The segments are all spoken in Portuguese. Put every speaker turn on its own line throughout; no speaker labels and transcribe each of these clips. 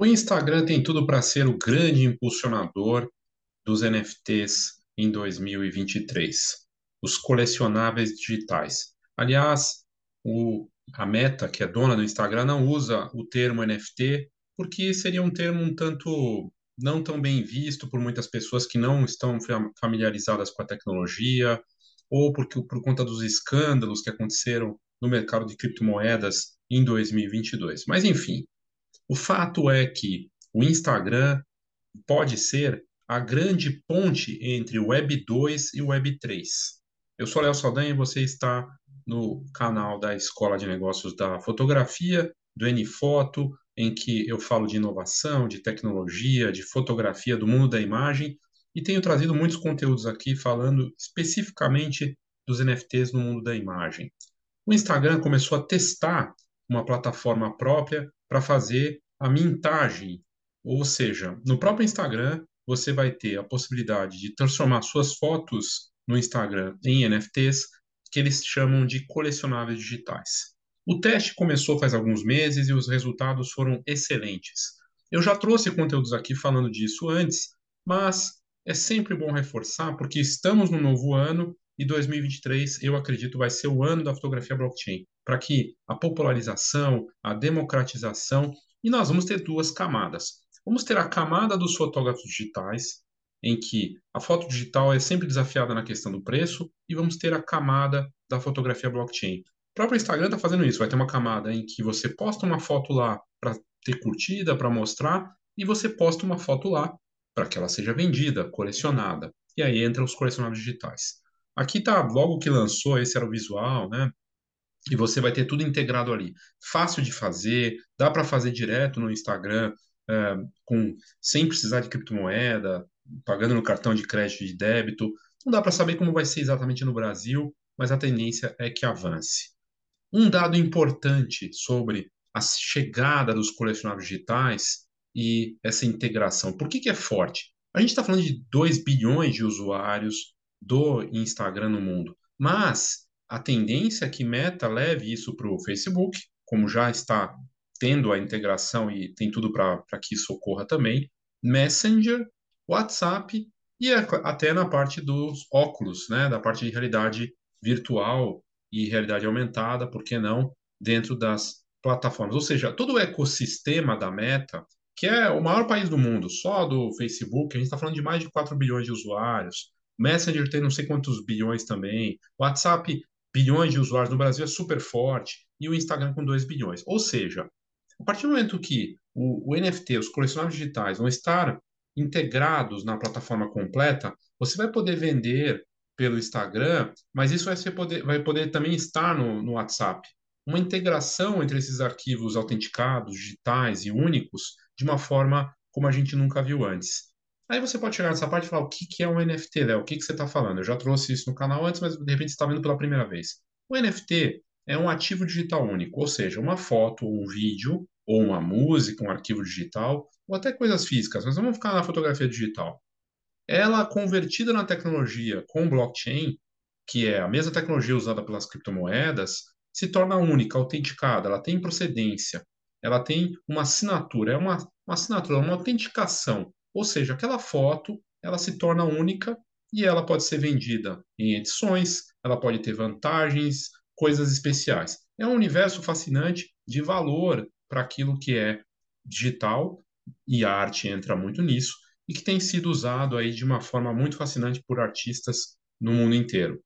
O Instagram tem tudo para ser o grande impulsionador dos NFTs em 2023, os colecionáveis digitais. Aliás, o, a Meta, que é dona do Instagram, não usa o termo NFT porque seria um termo um tanto não tão bem visto por muitas pessoas que não estão familiarizadas com a tecnologia ou porque, por conta dos escândalos que aconteceram no mercado de criptomoedas em 2022. Mas, enfim, o fato é que o Instagram pode ser a grande ponte entre Web 2 e Web 3. Eu sou Léo Saldanha e você está no canal da Escola de Negócios da Fotografia, do N-Foto, em que eu falo de inovação, de tecnologia, de fotografia, do mundo da imagem, e tenho trazido muitos conteúdos aqui falando especificamente dos NFTs no mundo da imagem. O Instagram começou a testar uma plataforma própria para fazer a mintagem, ou seja, no próprio Instagram você vai ter a possibilidade de transformar suas fotos no Instagram em NFTs, que eles chamam de colecionáveis digitais. O teste começou faz alguns meses e os resultados foram excelentes. Eu já trouxe conteúdos aqui falando disso antes, mas é sempre bom reforçar porque estamos no novo ano e 2023 eu acredito vai ser o ano da fotografia blockchain, para que a popularização, a democratização e nós vamos ter duas camadas. Vamos ter a camada dos fotógrafos digitais, em que a foto digital é sempre desafiada na questão do preço, e vamos ter a camada da fotografia blockchain. O próprio Instagram está fazendo isso, vai ter uma camada em que você posta uma foto lá para ter curtida, para mostrar, e você posta uma foto lá para que ela seja vendida, colecionada. E aí entra os colecionáveis digitais. Aqui tá logo que lançou, esse era o visual, né? E você vai ter tudo integrado ali. Fácil de fazer, dá para fazer direto no Instagram, é, com, sem precisar de criptomoeda, pagando no cartão de crédito e de débito. Não dá para saber como vai ser exatamente no Brasil, mas a tendência é que avance. Um dado importante sobre a chegada dos colecionáveis digitais e essa integração. Por que, que é forte? A gente está falando de 2 bilhões de usuários do Instagram no mundo, mas a tendência é que Meta leve isso para o Facebook, como já está tendo a integração e tem tudo para que isso ocorra também, Messenger, WhatsApp e até na parte dos óculos, né, da parte de realidade virtual e realidade aumentada, por que não, dentro das plataformas. Ou seja, todo o ecossistema da Meta, que é o maior país do mundo, só do Facebook, a gente está falando de mais de 4 bilhões de usuários, Messenger tem não sei quantos bilhões também, WhatsApp, bilhões de usuários no Brasil é super forte, e o Instagram com 2 bilhões. Ou seja, a partir do momento que o, o NFT, os colecionáveis digitais, vão estar integrados na plataforma completa, você vai poder vender pelo Instagram, mas isso vai, ser poder, vai poder também estar no, no WhatsApp. Uma integração entre esses arquivos autenticados, digitais e únicos, de uma forma como a gente nunca viu antes. Aí você pode chegar nessa parte e falar: o que, que é um NFT, Léo? O que, que você está falando? Eu já trouxe isso no canal antes, mas de repente você está vendo pela primeira vez. O NFT é um ativo digital único, ou seja, uma foto, um vídeo, ou uma música, um arquivo digital, ou até coisas físicas, mas vamos ficar na fotografia digital. Ela convertida na tecnologia com blockchain, que é a mesma tecnologia usada pelas criptomoedas, se torna única, autenticada, ela tem procedência, ela tem uma assinatura, é uma, uma assinatura, uma autenticação, ou seja, aquela foto ela se torna única e ela pode ser vendida em edições, ela pode ter vantagens, coisas especiais. É um universo fascinante de valor para aquilo que é digital e a arte entra muito nisso e que tem sido usado aí de uma forma muito fascinante por artistas no mundo inteiro.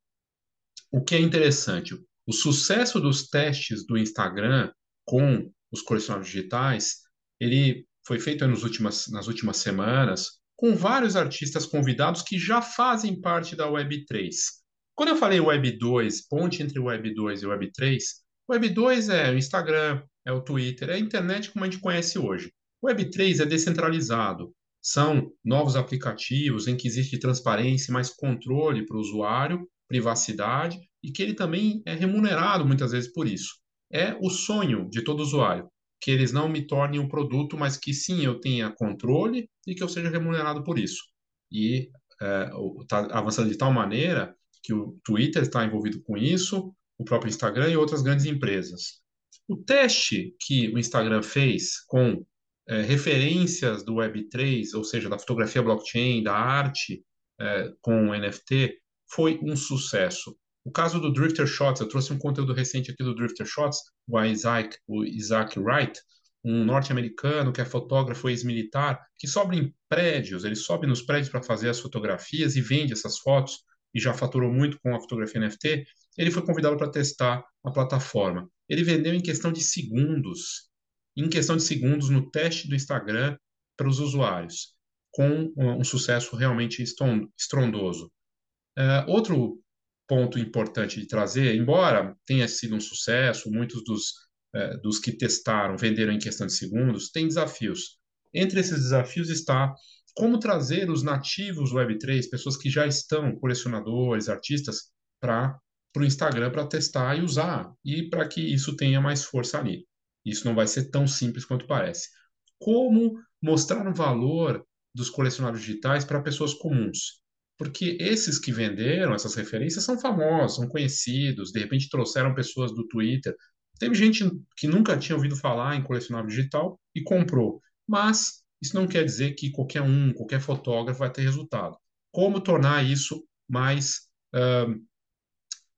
O que é interessante, o sucesso dos testes do Instagram com os colecionáveis digitais, ele foi feito nas últimas, nas últimas semanas com vários artistas convidados que já fazem parte da Web3. Quando eu falei Web 2, ponte entre Web 2 e Web 3, Web 2 é o Instagram, é o Twitter, é a internet como a gente conhece hoje. Web 3 é descentralizado. São novos aplicativos em que existe transparência mais controle para o usuário, privacidade, e que ele também é remunerado muitas vezes por isso. É o sonho de todo usuário, que eles não me tornem um produto, mas que sim, eu tenha controle e que eu seja remunerado por isso. E está é, avançando de tal maneira que o Twitter está envolvido com isso, o próprio Instagram e outras grandes empresas. O teste que o Instagram fez com é, referências do Web3, ou seja, da fotografia blockchain, da arte é, com NFT, foi um sucesso. O caso do Drifter Shots, eu trouxe um conteúdo recente aqui do Drifter Shots, o Isaac, o Isaac Wright, um norte-americano que é fotógrafo ex-militar, que sobe em prédios, ele sobe nos prédios para fazer as fotografias e vende essas fotos, e já faturou muito com a fotografia NFT, ele foi convidado para testar a plataforma. Ele vendeu em questão de segundos em questão de segundos no teste do Instagram para os usuários, com um sucesso realmente estrondoso. Uh, outro ponto importante de trazer, embora tenha sido um sucesso, muitos dos, uh, dos que testaram venderam em questão de segundos, tem desafios. Entre esses desafios está como trazer os nativos Web3, pessoas que já estão, colecionadores, artistas, para o Instagram para testar e usar, e para que isso tenha mais força ali. Isso não vai ser tão simples quanto parece. Como mostrar o valor dos colecionáveis digitais para pessoas comuns? Porque esses que venderam essas referências são famosos, são conhecidos, de repente trouxeram pessoas do Twitter. Teve gente que nunca tinha ouvido falar em colecionável digital e comprou. Mas isso não quer dizer que qualquer um, qualquer fotógrafo vai ter resultado. Como tornar isso mais. Uh,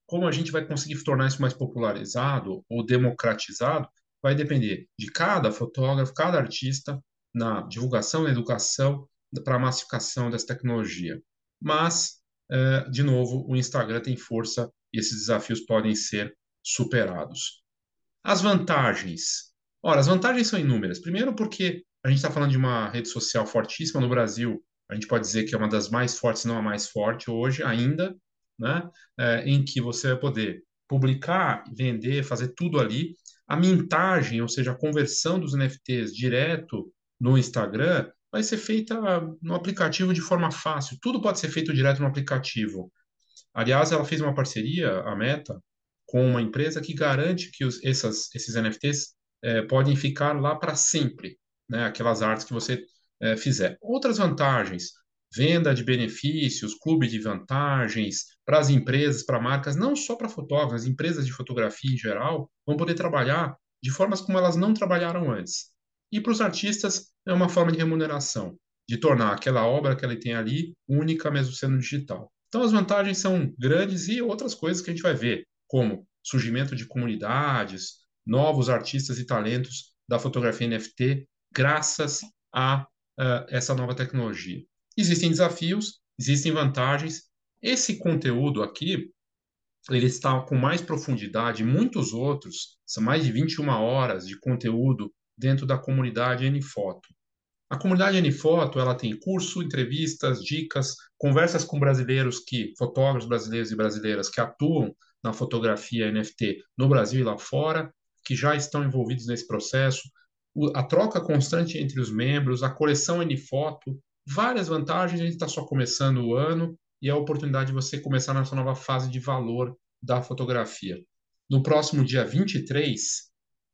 como a gente vai conseguir tornar isso mais popularizado ou democratizado vai depender de cada fotógrafo, cada artista na divulgação, na educação, para a massificação dessa tecnologia. Mas, é, de novo, o Instagram tem força e esses desafios podem ser superados. As vantagens. Ora, as vantagens são inúmeras. Primeiro, porque a gente está falando de uma rede social fortíssima no Brasil. A gente pode dizer que é uma das mais fortes, não a mais forte hoje ainda, né? É, em que você vai poder publicar, vender, fazer tudo ali a mintagem, ou seja, a conversão dos NFTs direto no Instagram, vai ser feita no aplicativo de forma fácil. Tudo pode ser feito direto no aplicativo. Aliás, ela fez uma parceria, a Meta, com uma empresa que garante que os, essas, esses NFTs é, podem ficar lá para sempre, né? aquelas artes que você é, fizer. Outras vantagens, venda de benefícios, clube de vantagens para as empresas, para marcas, não só para fotógrafos, as empresas de fotografia em geral vão poder trabalhar de formas como elas não trabalharam antes. E para os artistas é uma forma de remuneração, de tornar aquela obra que ele tem ali única mesmo sendo digital. Então as vantagens são grandes e outras coisas que a gente vai ver, como surgimento de comunidades, novos artistas e talentos da fotografia NFT, graças a uh, essa nova tecnologia. Existem desafios, existem vantagens. Esse conteúdo aqui, ele está com mais profundidade, muitos outros, são mais de 21 horas de conteúdo dentro da comunidade Nfoto. A comunidade Nfoto, ela tem curso, entrevistas, dicas, conversas com brasileiros que, fotógrafos brasileiros e brasileiras que atuam na fotografia NFT no Brasil e lá fora, que já estão envolvidos nesse processo, a troca constante entre os membros, a coleção Nfoto, várias vantagens, a gente está só começando o ano e é a oportunidade de você começar nessa nova fase de valor da fotografia. No próximo dia 23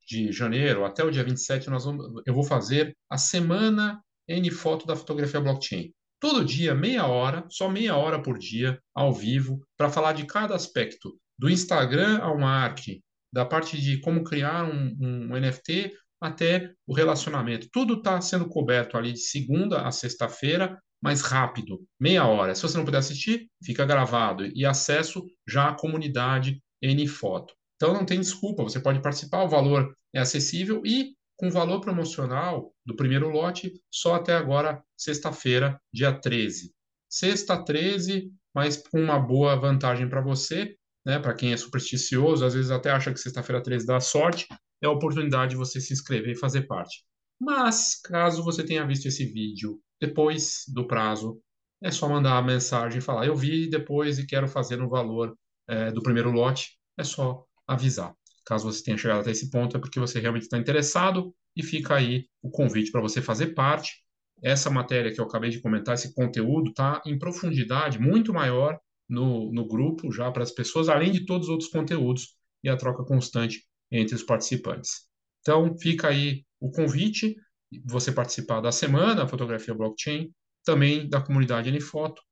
de janeiro até o dia 27, nós vamos, eu vou fazer a semana N Foto da fotografia blockchain. Todo dia, meia hora, só meia hora por dia, ao vivo, para falar de cada aspecto, do Instagram ao marketing, da parte de como criar um, um NFT até o relacionamento. Tudo está sendo coberto ali de segunda a sexta-feira, mais rápido, meia hora. Se você não puder assistir, fica gravado e acesso já à comunidade Nfoto. Então não tem desculpa, você pode participar, o valor é acessível e com valor promocional do primeiro lote só até agora, sexta-feira, dia 13. Sexta 13, mas com uma boa vantagem para você, né? Para quem é supersticioso, às vezes até acha que sexta-feira 13 dá sorte, é a oportunidade de você se inscrever e fazer parte. Mas, caso você tenha visto esse vídeo depois do prazo, é só mandar a mensagem e falar: Eu vi depois e quero fazer no valor é, do primeiro lote. É só avisar. Caso você tenha chegado até esse ponto, é porque você realmente está interessado e fica aí o convite para você fazer parte. Essa matéria que eu acabei de comentar, esse conteúdo, está em profundidade muito maior no, no grupo já para as pessoas, além de todos os outros conteúdos e a troca constante entre os participantes. Então, fica aí o convite, você participar da semana Fotografia Blockchain, também da comunidade Nfoto,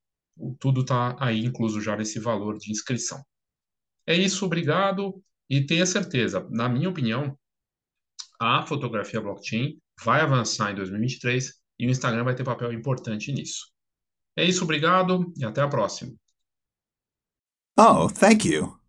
tudo está aí incluso já nesse valor de inscrição. É isso, obrigado, e tenha certeza, na minha opinião, a fotografia blockchain vai avançar em 2023 e o Instagram vai ter papel importante nisso. É isso, obrigado e até a próxima.
Oh, thank you.